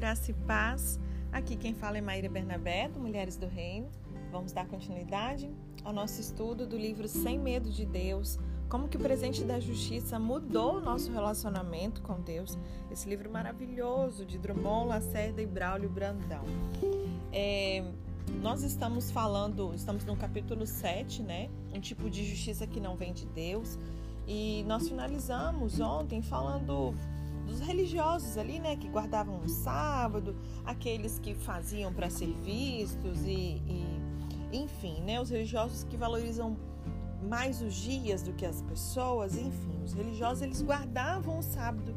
graça e paz. Aqui quem fala é Maíra Bernabé, do Mulheres do Reino. Vamos dar continuidade ao nosso estudo do livro Sem Medo de Deus, como que o presente da justiça mudou o nosso relacionamento com Deus. Esse livro maravilhoso de Drummond, Lacerda e Braulio Brandão. É, nós estamos falando, estamos no capítulo 7, né? Um tipo de justiça que não vem de Deus. E nós finalizamos ontem falando dos religiosos ali, né, que guardavam o sábado, aqueles que faziam para ser vistos e, e, enfim, né, os religiosos que valorizam mais os dias do que as pessoas, enfim, os religiosos eles guardavam o sábado,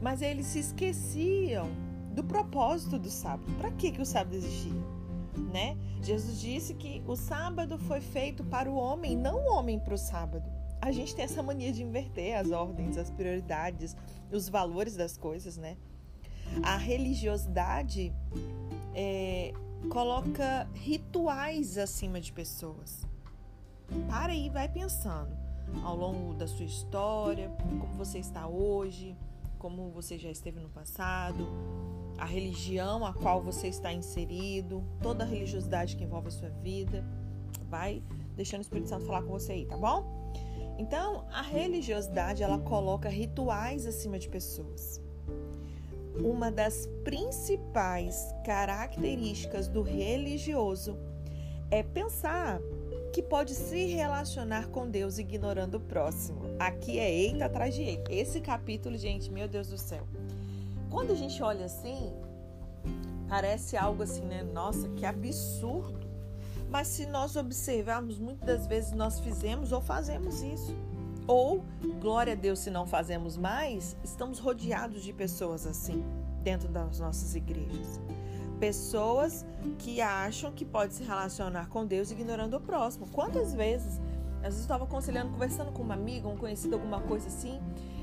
mas eles se esqueciam do propósito do sábado. Para que que o sábado existia, né? Jesus disse que o sábado foi feito para o homem, não o homem para o sábado a gente tem essa mania de inverter as ordens, as prioridades, os valores das coisas, né? A religiosidade é, coloca rituais acima de pessoas. Para aí, vai pensando ao longo da sua história, como você está hoje, como você já esteve no passado, a religião a qual você está inserido, toda a religiosidade que envolve a sua vida. Vai deixando o Espírito Santo falar com você aí, tá bom? Então, a religiosidade ela coloca rituais acima de pessoas. Uma das principais características do religioso é pensar que pode se relacionar com Deus ignorando o próximo. Aqui é eita atrás de eita. Esse capítulo, gente, meu Deus do céu. Quando a gente olha assim, parece algo assim, né? Nossa, que absurdo. Mas se nós observarmos, muitas das vezes nós fizemos ou fazemos isso. Ou, glória a Deus, se não fazemos mais, estamos rodeados de pessoas assim dentro das nossas igrejas. Pessoas que acham que pode se relacionar com Deus ignorando o próximo. Quantas vezes, às vezes eu estava aconselhando, conversando com uma amiga, um conhecido, alguma coisa assim,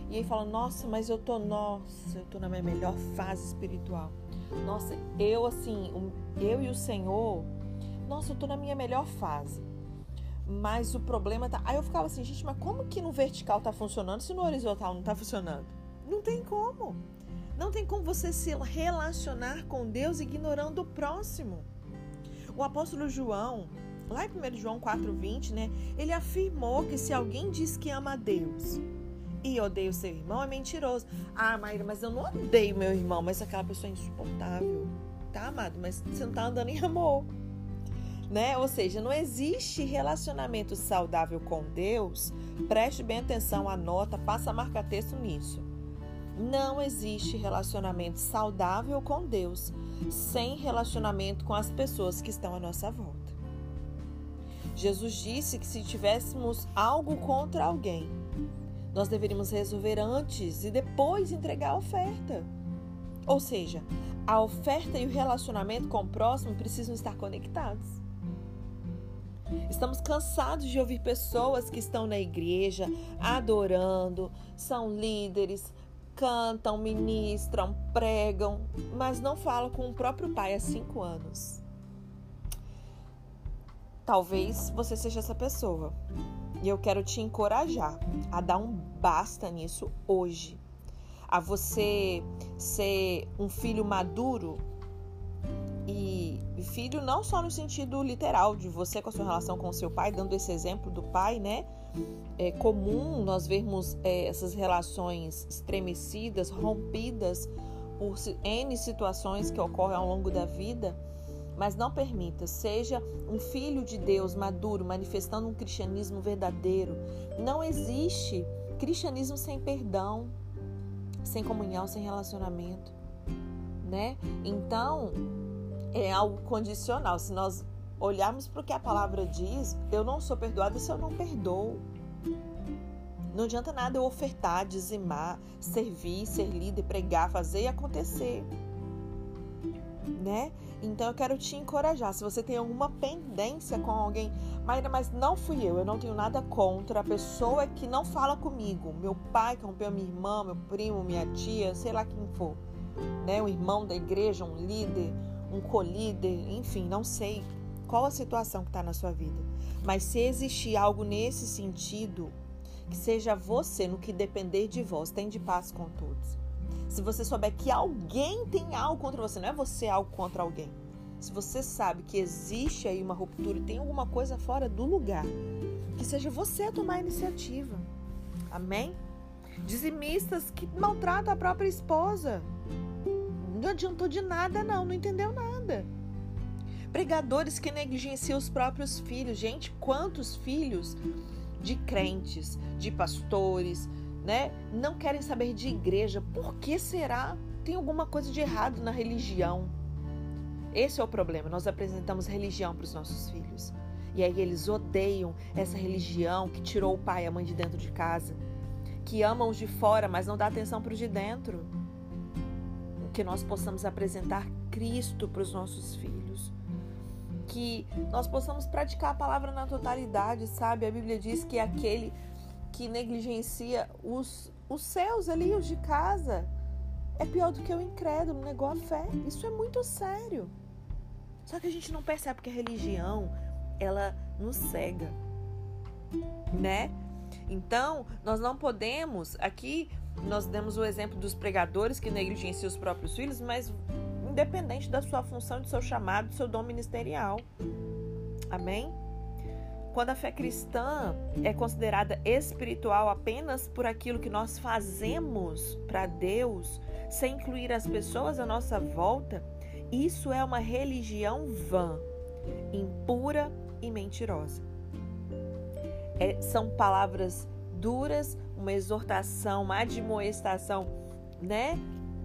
e aí fala: "Nossa, mas eu tô, nossa, eu tô na minha melhor fase espiritual. Nossa, eu assim, eu e o Senhor, nossa, eu tô na minha melhor fase. Mas o problema tá. Aí eu ficava assim, gente, mas como que no vertical tá funcionando se no horizontal não tá funcionando? Não tem como. Não tem como você se relacionar com Deus ignorando o próximo. O apóstolo João, lá em 1 João 4,20, né? Ele afirmou que se alguém diz que ama a Deus e odeia o seu irmão, é mentiroso. Ah, Maíra, mas eu não odeio meu irmão, mas aquela pessoa é insuportável. Tá, amado? Mas você não tá andando em amor né? Ou seja, não existe relacionamento saudável com Deus. Preste bem atenção, anota, passa a marcar texto nisso. Não existe relacionamento saudável com Deus sem relacionamento com as pessoas que estão à nossa volta. Jesus disse que se tivéssemos algo contra alguém, nós deveríamos resolver antes e depois entregar a oferta. Ou seja, a oferta e o relacionamento com o próximo precisam estar conectados. Estamos cansados de ouvir pessoas que estão na igreja adorando, são líderes, cantam, ministram, pregam, mas não falam com o próprio pai há cinco anos. Talvez você seja essa pessoa. E eu quero te encorajar a dar um basta nisso hoje. A você ser um filho maduro e filho não só no sentido literal de você com a sua relação com o seu pai, dando esse exemplo do pai, né? É comum nós vermos é, essas relações estremecidas, rompidas por N situações que ocorrem ao longo da vida, mas não permita, seja um filho de Deus maduro, manifestando um cristianismo verdadeiro. Não existe cristianismo sem perdão, sem comunhão, sem relacionamento, né? Então, é algo condicional. Se nós olharmos para o que a palavra diz, eu não sou perdoada se eu não perdoo. Não adianta nada eu ofertar, dizimar, servir, ser líder, pregar, fazer e acontecer. Né? Então eu quero te encorajar. Se você tem alguma pendência com alguém, Maíra, mas não fui eu, eu não tenho nada contra a pessoa que não fala comigo. Meu pai que rompeu minha irmã, meu primo, minha tia, sei lá quem for. Né? Um irmão da igreja, um líder, um colíder, enfim, não sei qual a situação que está na sua vida. Mas se existir algo nesse sentido, que seja você, no que depender de vós, tem de paz com todos. Se você souber que alguém tem algo contra você, não é você algo contra alguém. Se você sabe que existe aí uma ruptura e tem alguma coisa fora do lugar, que seja você a tomar a iniciativa. Amém? Dizimistas que maltratam a própria esposa. Não adiantou de nada, não, não entendeu nada. Pregadores que negligenciam os próprios filhos. Gente, quantos filhos de crentes, de pastores, né, não querem saber de igreja? Por que será? Tem alguma coisa de errado na religião? Esse é o problema. Nós apresentamos religião para os nossos filhos. E aí eles odeiam essa religião que tirou o pai e a mãe de dentro de casa, que amam os de fora, mas não dá atenção para os de dentro. Que nós possamos apresentar Cristo para os nossos filhos. Que nós possamos praticar a palavra na totalidade, sabe? A Bíblia diz que aquele que negligencia os, os seus ali, os de casa, é pior do que o incrédulo, negou a fé. Isso é muito sério. Só que a gente não percebe que a religião, ela nos cega, né? Então, nós não podemos, aqui nós demos o exemplo dos pregadores que negligenciam os próprios filhos, mas independente da sua função, do seu chamado, do seu dom ministerial. Amém? Quando a fé cristã é considerada espiritual apenas por aquilo que nós fazemos para Deus, sem incluir as pessoas à nossa volta, isso é uma religião vã, impura e mentirosa. É, são palavras duras, uma exortação, uma admoestação, né?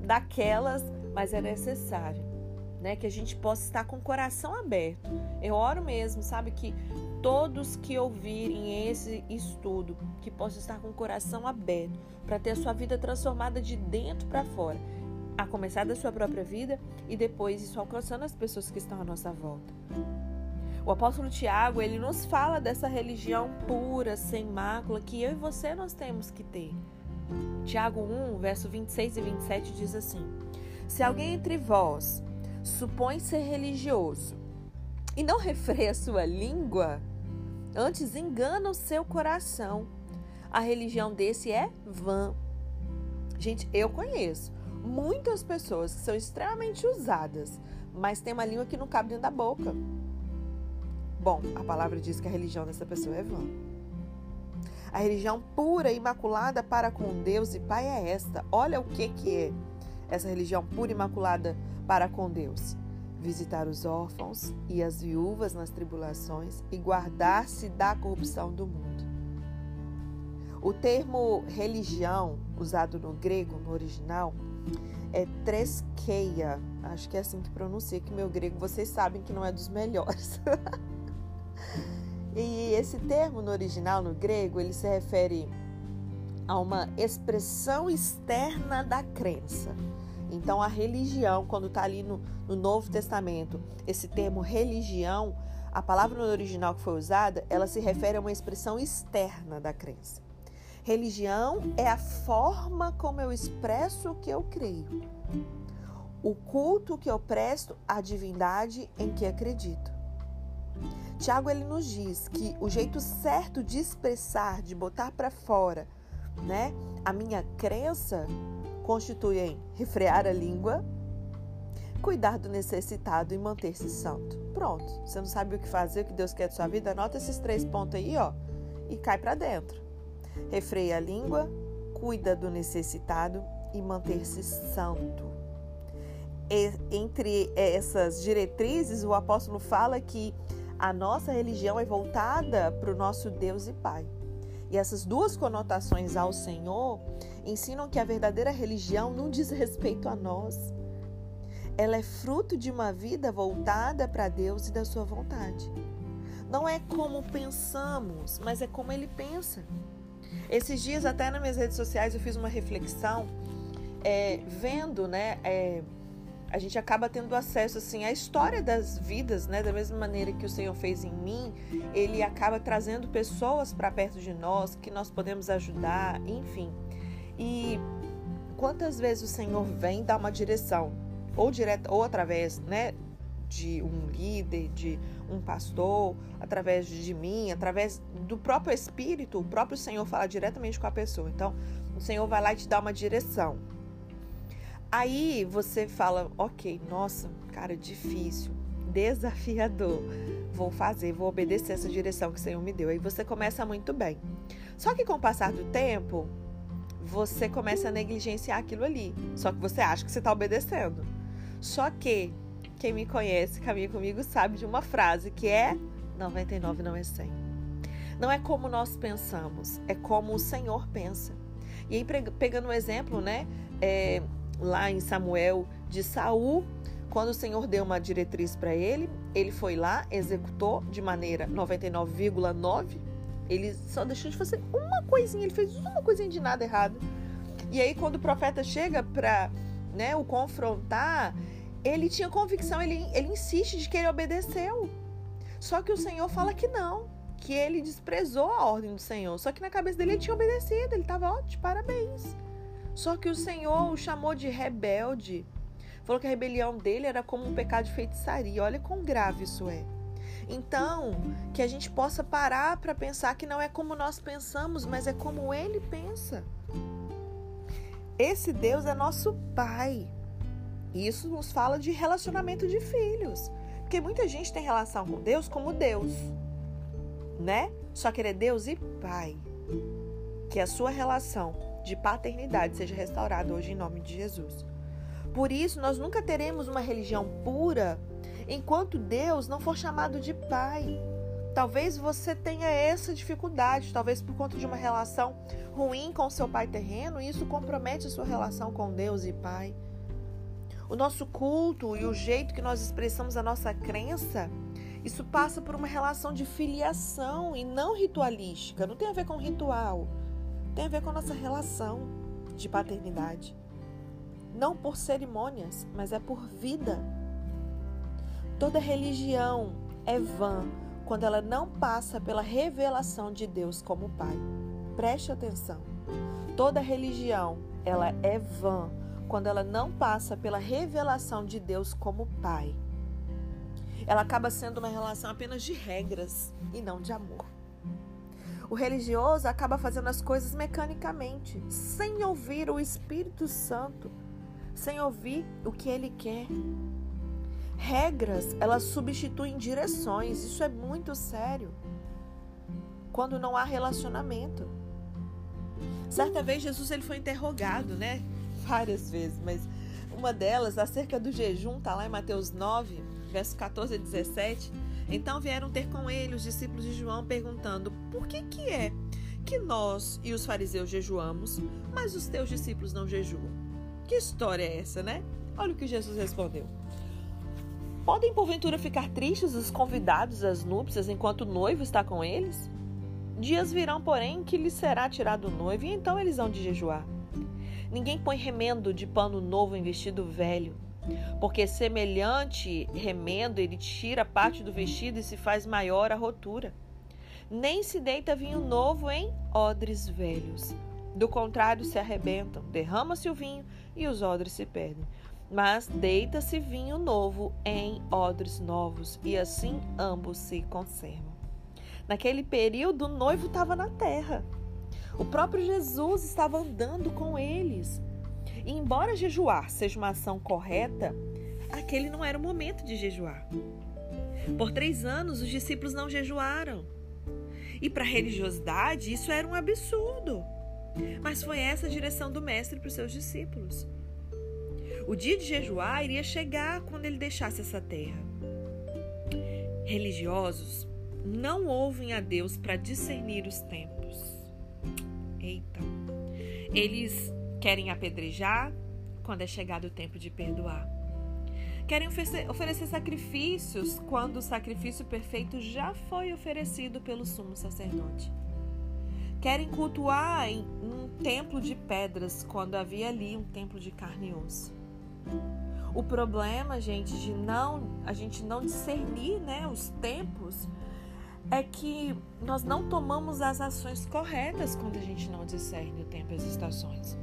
Daquelas, mas é necessário, né? Que a gente possa estar com o coração aberto. Eu oro mesmo, sabe? Que todos que ouvirem esse estudo, que possam estar com o coração aberto para ter a sua vida transformada de dentro para fora a começar da sua própria vida e depois isso alcançando as pessoas que estão à nossa volta. O apóstolo Tiago, ele nos fala dessa religião pura, sem mácula, que eu e você nós temos que ter. Tiago 1, verso 26 e 27 diz assim: Se alguém entre vós supõe ser religioso e não refreia sua língua, antes engana o seu coração, a religião desse é vã. Gente, eu conheço muitas pessoas que são extremamente usadas, mas tem uma língua que não cabe dentro da boca. Bom, a palavra diz que a religião dessa pessoa é vã. A religião pura e imaculada para com Deus e Pai é esta. Olha o que, que é essa religião pura e imaculada para com Deus. Visitar os órfãos e as viúvas nas tribulações e guardar-se da corrupção do mundo. O termo religião, usado no grego, no original, é treskeia. Acho que é assim que pronuncia, que meu grego vocês sabem que não é dos melhores. e esse termo no original, no grego, ele se refere a uma expressão externa da crença. Então, a religião, quando está ali no, no, Novo Testamento, esse termo religião, a palavra no original que foi usada, ela se refere a uma expressão externa da crença. Religião é a forma como eu expresso o que eu creio. O culto que eu presto à divindade em que acredito. Tiago ele nos diz que o jeito certo de expressar, de botar para fora, né, a minha crença constitui em refrear a língua, cuidar do necessitado e manter-se santo. Pronto. Você não sabe o que fazer, o que Deus quer de sua vida? Anota esses três pontos aí, ó, e cai para dentro refreia a língua, cuida do necessitado e manter-se santo. E, entre essas diretrizes, o apóstolo fala que a nossa religião é voltada para o nosso Deus e Pai. E essas duas conotações ao Senhor ensinam que a verdadeira religião não diz respeito a nós. Ela é fruto de uma vida voltada para Deus e da sua vontade. Não é como pensamos, mas é como ele pensa. Esses dias, até nas minhas redes sociais, eu fiz uma reflexão, é, vendo, né? É, a gente acaba tendo acesso assim à história das vidas, né? Da mesma maneira que o Senhor fez em mim, Ele acaba trazendo pessoas para perto de nós que nós podemos ajudar, enfim. E quantas vezes o Senhor vem dar uma direção, ou direta, ou através, né? de um líder, de um pastor, através de mim, através do próprio Espírito, o próprio Senhor fala diretamente com a pessoa. Então, o Senhor vai lá e te dá uma direção. Aí você fala, ok, nossa, cara, difícil, desafiador. Vou fazer, vou obedecer essa direção que o Senhor me deu. Aí você começa muito bem. Só que com o passar do tempo, você começa a negligenciar aquilo ali. Só que você acha que você está obedecendo. Só que quem me conhece, caminha comigo, sabe de uma frase que é 99 não é 100. Não é como nós pensamos, é como o Senhor pensa. E aí, pegando um exemplo, né? É, lá em Samuel de Saul, quando o Senhor deu uma diretriz para ele, ele foi lá, executou de maneira 99,9. Ele só deixou de fazer uma coisinha, ele fez uma coisinha de nada errado. E aí, quando o profeta chega para né, o confrontar, ele tinha convicção, ele, ele insiste de que ele obedeceu. Só que o Senhor fala que não, que ele desprezou a ordem do Senhor. Só que na cabeça dele ele tinha obedecido, ele estava, ó, de parabéns. Só que o Senhor o chamou de rebelde. Falou que a rebelião dele era como um pecado de feitiçaria. Olha quão grave isso é. Então, que a gente possa parar para pensar que não é como nós pensamos, mas é como ele pensa. Esse Deus é nosso Pai. Isso nos fala de relacionamento de filhos. Porque muita gente tem relação com Deus como Deus, né? Só que ele é Deus e Pai. Que a sua relação de paternidade seja restaurado hoje em nome de Jesus. Por isso, nós nunca teremos uma religião pura enquanto Deus não for chamado de Pai. Talvez você tenha essa dificuldade, talvez por conta de uma relação ruim com seu pai terreno, e isso compromete a sua relação com Deus e Pai. O nosso culto e o jeito que nós expressamos a nossa crença, isso passa por uma relação de filiação e não ritualística, não tem a ver com ritual tem a ver com a nossa relação de paternidade. Não por cerimônias, mas é por vida. Toda religião é vã quando ela não passa pela revelação de Deus como Pai. Preste atenção. Toda religião, ela é vã quando ela não passa pela revelação de Deus como Pai. Ela acaba sendo uma relação apenas de regras e não de amor. O religioso acaba fazendo as coisas mecanicamente, sem ouvir o Espírito Santo, sem ouvir o que ele quer. Regras, elas substituem direções, isso é muito sério. Quando não há relacionamento. Certa vez Jesus ele foi interrogado, né? Várias vezes, mas uma delas acerca do jejum, tá lá em Mateus 9, verso 14 a 17 então vieram ter com ele os discípulos de João, perguntando: Por que, que é que nós e os fariseus jejuamos, mas os teus discípulos não jejuam? Que história é essa, né? Olha o que Jesus respondeu. Podem porventura ficar tristes os convidados às núpcias enquanto o noivo está com eles? Dias virão, porém, que lhes será tirado o noivo e então eles hão de jejuar. Ninguém põe remendo de pano novo em vestido velho porque semelhante remendo ele tira parte do vestido e se faz maior a rotura. Nem se deita vinho novo em odres velhos. Do contrário, se arrebentam, derrama-se o vinho e os odres se perdem. Mas deita-se vinho novo em odres novos, e assim ambos se conservam. Naquele período, o noivo estava na terra. O próprio Jesus estava andando com eles. E embora jejuar seja uma ação correta, aquele não era o momento de jejuar. Por três anos, os discípulos não jejuaram. E para a religiosidade, isso era um absurdo. Mas foi essa a direção do Mestre para os seus discípulos. O dia de jejuar iria chegar quando ele deixasse essa terra. Religiosos não ouvem a Deus para discernir os tempos. Eita. Eles Querem apedrejar quando é chegado o tempo de perdoar. Querem oferecer sacrifícios quando o sacrifício perfeito já foi oferecido pelo sumo sacerdote. Querem cultuar em um templo de pedras quando havia ali um templo de carne e osso. O problema, gente, de não a gente não discernir, né, os tempos é que nós não tomamos as ações corretas quando a gente não discerne o tempo e as estações.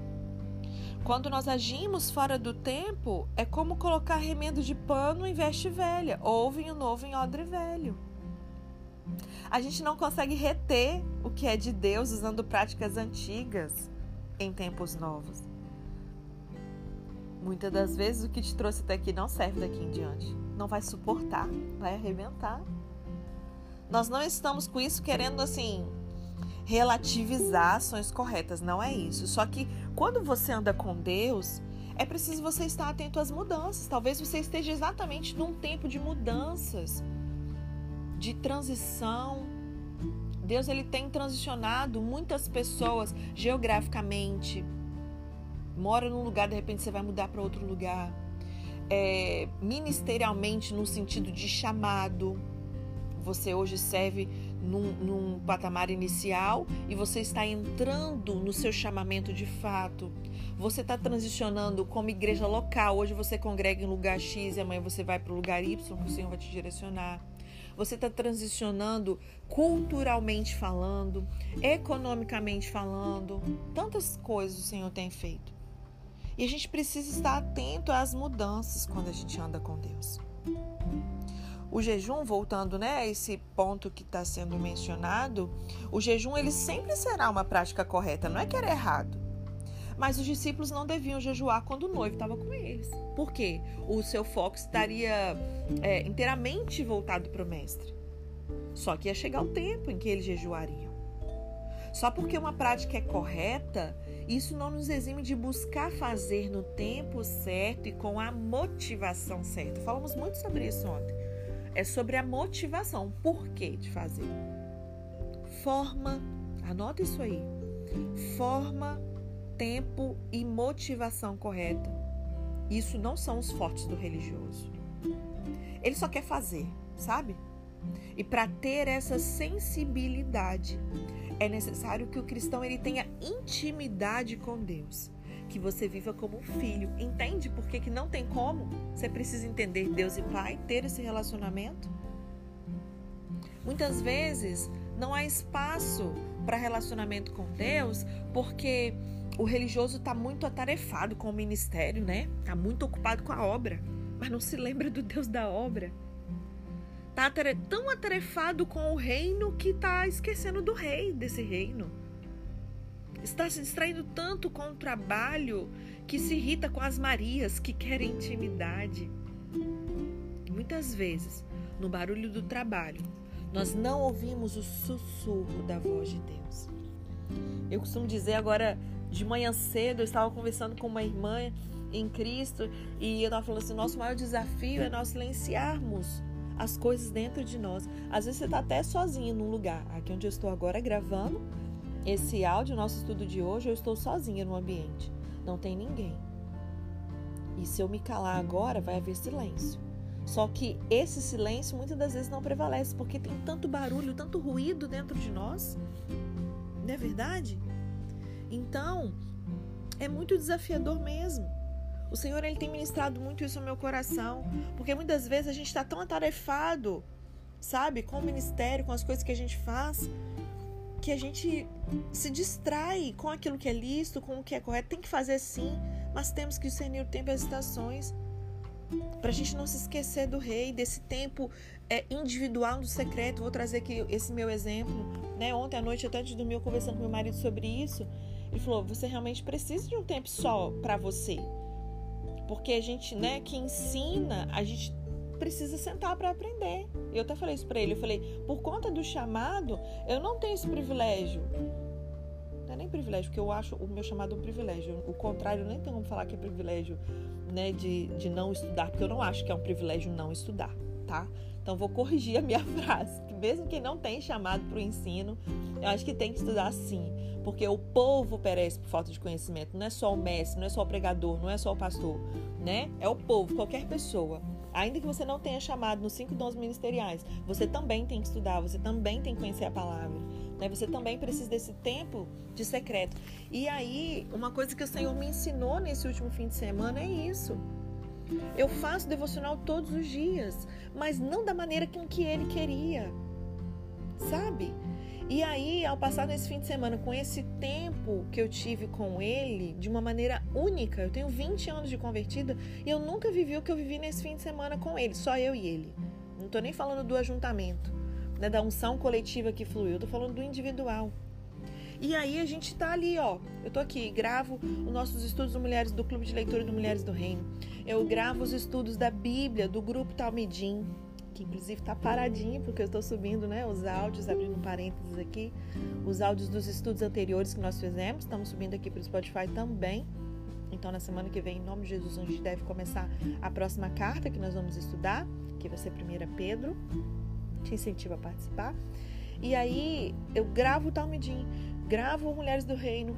Quando nós agimos fora do tempo, é como colocar remendo de pano em veste velha ou vinho novo em odre velho. A gente não consegue reter o que é de Deus usando práticas antigas em tempos novos. Muitas das vezes o que te trouxe até aqui não serve daqui em diante. Não vai suportar, vai arrebentar. Nós não estamos com isso querendo assim relativizar ações corretas, não é isso. Só que quando você anda com Deus, é preciso você estar atento às mudanças. Talvez você esteja exatamente num tempo de mudanças, de transição. Deus ele tem transicionado muitas pessoas geograficamente. Mora num lugar, de repente você vai mudar para outro lugar. É, ministerialmente, no sentido de chamado. Você hoje serve num, num patamar inicial e você está entrando no seu chamamento de fato. Você está transicionando como igreja local. Hoje você congrega em lugar X e amanhã você vai para o lugar Y que o Senhor vai te direcionar. Você está transicionando culturalmente falando, economicamente falando. Tantas coisas o Senhor tem feito. E a gente precisa estar atento às mudanças quando a gente anda com Deus. O jejum, voltando né, a esse ponto que está sendo mencionado, o jejum ele sempre será uma prática correta, não é que era errado. Mas os discípulos não deviam jejuar quando o noivo estava com eles. Por quê? O seu foco estaria é, inteiramente voltado para o mestre. Só que ia chegar o tempo em que eles jejuariam. Só porque uma prática é correta, isso não nos exime de buscar fazer no tempo certo e com a motivação certa. Falamos muito sobre isso ontem é sobre a motivação, o porquê de fazer. Forma, anota isso aí. Forma, tempo e motivação correta. Isso não são os fortes do religioso. Ele só quer fazer, sabe? E para ter essa sensibilidade, é necessário que o cristão ele tenha intimidade com Deus que você viva como um filho. Entende por que, que não tem como? Você precisa entender Deus e Pai, ter esse relacionamento. Muitas vezes não há espaço para relacionamento com Deus porque o religioso está muito atarefado com o ministério, né? Está muito ocupado com a obra, mas não se lembra do Deus da obra. Está tão atarefado com o reino que está esquecendo do rei desse reino está se distraindo tanto com o trabalho que se irrita com as Marias que querem intimidade. Muitas vezes, no barulho do trabalho, nós não ouvimos o sussurro da voz de Deus. Eu costumo dizer agora, de manhã cedo, eu estava conversando com uma irmã em Cristo e eu estava falando assim: nosso maior desafio é nós silenciarmos as coisas dentro de nós. Às vezes você está até sozinho num lugar. Aqui onde eu estou agora gravando, esse áudio, nosso estudo de hoje, eu estou sozinha no ambiente. Não tem ninguém. E se eu me calar agora, vai haver silêncio. Só que esse silêncio muitas das vezes não prevalece porque tem tanto barulho, tanto ruído dentro de nós. Não é verdade? Então, é muito desafiador mesmo. O Senhor ele tem ministrado muito isso no meu coração, porque muitas vezes a gente está tão atarefado, sabe, com o ministério, com as coisas que a gente faz, que a gente se distrai com aquilo que é lícito, com o que é correto. Tem que fazer sim, mas temos que discernir o tempo e as estações. Para a gente não se esquecer do rei, desse tempo é, individual do secreto. Vou trazer aqui esse meu exemplo. Né? Ontem à noite, até antes de dormir, eu conversando com meu marido sobre isso. Ele falou: você realmente precisa de um tempo só para você. Porque a gente, né, que ensina, a gente precisa sentar para aprender. Eu até falei isso para ele. Eu falei, por conta do chamado, eu não tenho esse privilégio. Não é nem privilégio, porque eu acho o meu chamado um privilégio. O contrário, nem tem como falar que é privilégio né, de, de não estudar, porque eu não acho que é um privilégio não estudar, tá? Então vou corrigir a minha frase, que mesmo quem não tem chamado para o ensino, eu acho que tem que estudar sim, porque o povo perece por falta de conhecimento. Não é só o mestre, não é só o pregador, não é só o pastor, né? É o povo, qualquer pessoa. Ainda que você não tenha chamado nos cinco dons ministeriais, você também tem que estudar, você também tem que conhecer a palavra. Né? Você também precisa desse tempo de secreto. E aí, uma coisa que o Senhor me ensinou nesse último fim de semana é isso. Eu faço devocional todos os dias, mas não da maneira com que ele queria. Sabe? E aí, ao passar nesse fim de semana com esse tempo que eu tive com ele de uma maneira única, eu tenho 20 anos de convertida e eu nunca vivi o que eu vivi nesse fim de semana com ele, só eu e ele. Não estou nem falando do ajuntamento, né, da unção coletiva que fluiu, eu tô falando do individual. E aí a gente tá ali, ó. Eu tô aqui, gravo os nossos estudos do Mulheres do Clube de Leitura do Mulheres do Reino. Eu gravo os estudos da Bíblia do grupo Talmidim, que inclusive tá paradinho porque eu estou subindo, né, os áudios, abrindo um parênteses aqui, os áudios dos estudos anteriores que nós fizemos, estamos subindo aqui para o Spotify também. Então, na semana que vem, em nome de Jesus, a gente deve começar a próxima carta que nós vamos estudar, que vai ser 1 Pedro. Te incentivo a participar. E aí, eu gravo o Talmidim, gravo Mulheres do Reino,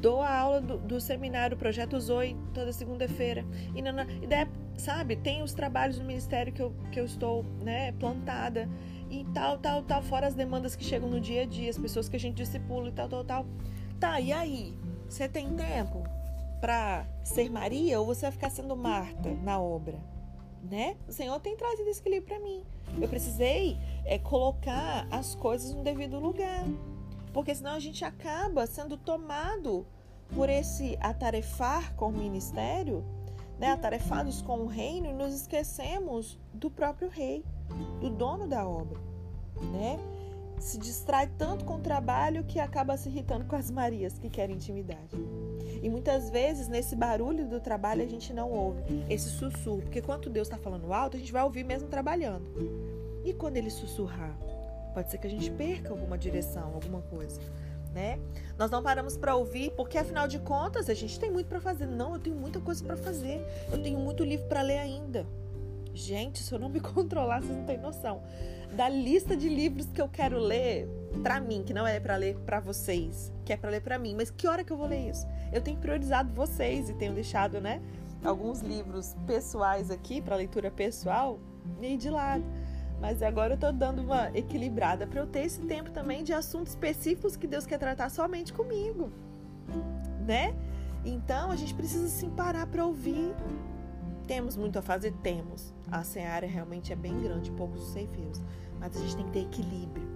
dou a aula do, do seminário Projeto Zoe toda segunda-feira. E, e daí, sabe, tem os trabalhos do ministério que eu, que eu estou né, plantada e tal, tal, tal, fora as demandas que chegam no dia a dia, as pessoas que a gente discipula e tal, tal, tal. Tá, e aí? Você tem tempo para ser Maria ou você vai ficar sendo Marta na obra? Né? O Senhor tem trazido esse equilíbrio para mim. Eu precisei é, colocar as coisas no devido lugar. Porque senão a gente acaba sendo tomado por esse atarefar com o ministério, né, atarefados com o reino, e nos esquecemos do próprio rei, do dono da obra, né? Se distrai tanto com o trabalho que acaba se irritando com as Marias que querem intimidade. E muitas vezes, nesse barulho do trabalho, a gente não ouve esse sussurro. Porque quando Deus está falando alto, a gente vai ouvir mesmo trabalhando. E quando ele sussurrar? Pode ser que a gente perca alguma direção, alguma coisa. Né? Nós não paramos para ouvir, porque afinal de contas a gente tem muito para fazer. Não, eu tenho muita coisa para fazer. Eu tenho muito livro para ler ainda. Gente, se eu não me controlar, vocês não têm noção da lista de livros que eu quero ler para mim, que não é para ler para vocês, que é para ler para mim. Mas que hora que eu vou ler isso? Eu tenho priorizado vocês e tenho deixado, né, alguns livros pessoais aqui para leitura pessoal meio de lado. Mas agora eu tô dando uma equilibrada para eu ter esse tempo também de assuntos específicos que Deus quer tratar somente comigo, né? Então a gente precisa sim parar para ouvir. Temos muito a fazer, temos. A seara realmente é bem grande, poucos ceifeiros, mas a gente tem que ter equilíbrio.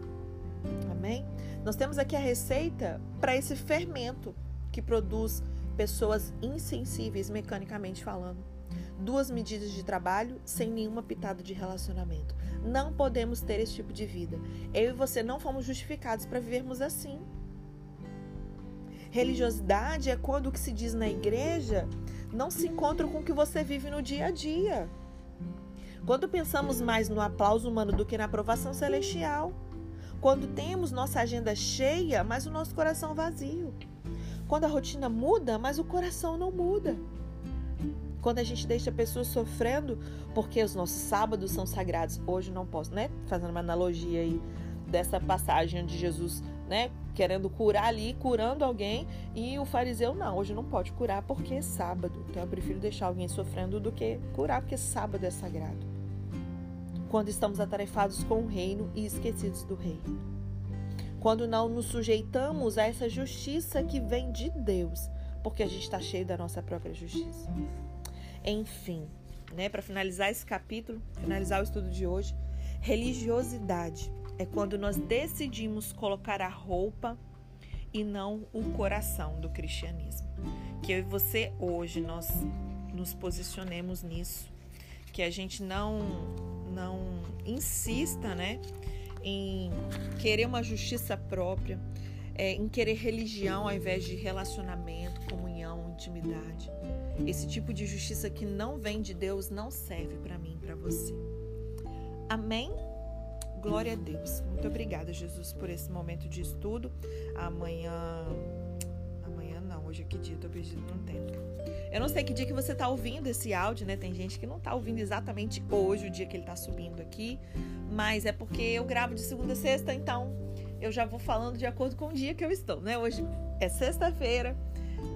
Amém? Nós temos aqui a receita para esse fermento que produz pessoas insensíveis mecanicamente falando. Duas medidas de trabalho sem nenhuma pitada de relacionamento. Não podemos ter esse tipo de vida. Eu e você não fomos justificados para vivermos assim. Religiosidade é quando o que se diz na igreja não se encontra com o que você vive no dia a dia. Quando pensamos mais no aplauso humano do que na aprovação celestial. Quando temos nossa agenda cheia, mas o nosso coração vazio. Quando a rotina muda, mas o coração não muda. Quando a gente deixa pessoas sofrendo porque os nossos sábados são sagrados. Hoje não posso, né? Fazendo uma analogia aí dessa passagem de Jesus, né, querendo curar ali, curando alguém, e o fariseu não, hoje não pode curar porque é sábado. Então eu prefiro deixar alguém sofrendo do que curar porque sábado é sagrado. Quando estamos atarefados com o reino e esquecidos do rei. Quando não nos sujeitamos a essa justiça que vem de Deus, porque a gente está cheio da nossa própria justiça. Enfim, né, para finalizar esse capítulo, finalizar o estudo de hoje, religiosidade é quando nós decidimos colocar a roupa e não o coração do cristianismo. Que eu e você hoje nós nos posicionemos nisso, que a gente não não insista, né, em querer uma justiça própria, é, em querer religião ao invés de relacionamento, comunhão, intimidade. Esse tipo de justiça que não vem de Deus não serve para mim, para você. Amém? Glória a Deus. Muito obrigada, Jesus, por esse momento de estudo. Amanhã. Amanhã não, hoje é que dia? Tô pedindo um tempo. Eu não sei que dia que você tá ouvindo esse áudio, né? Tem gente que não tá ouvindo exatamente hoje, o dia que ele tá subindo aqui. Mas é porque eu gravo de segunda a sexta, então eu já vou falando de acordo com o dia que eu estou, né? Hoje é sexta-feira.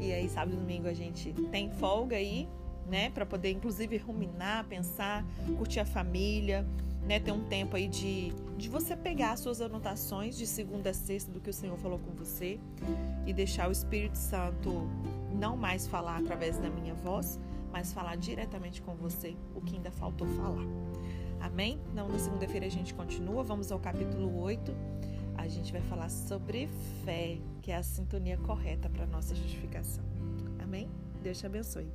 E aí, sábado e domingo a gente tem folga aí, né? Para poder, inclusive, ruminar, pensar, curtir a família né, ter um tempo aí de, de você pegar as suas anotações de segunda a sexta do que o Senhor falou com você e deixar o Espírito Santo não mais falar através da minha voz, mas falar diretamente com você o que ainda faltou falar. Amém? Então, na segunda-feira a gente continua, vamos ao capítulo 8. A gente vai falar sobre fé, que é a sintonia correta para nossa justificação. Amém? Deus te abençoe.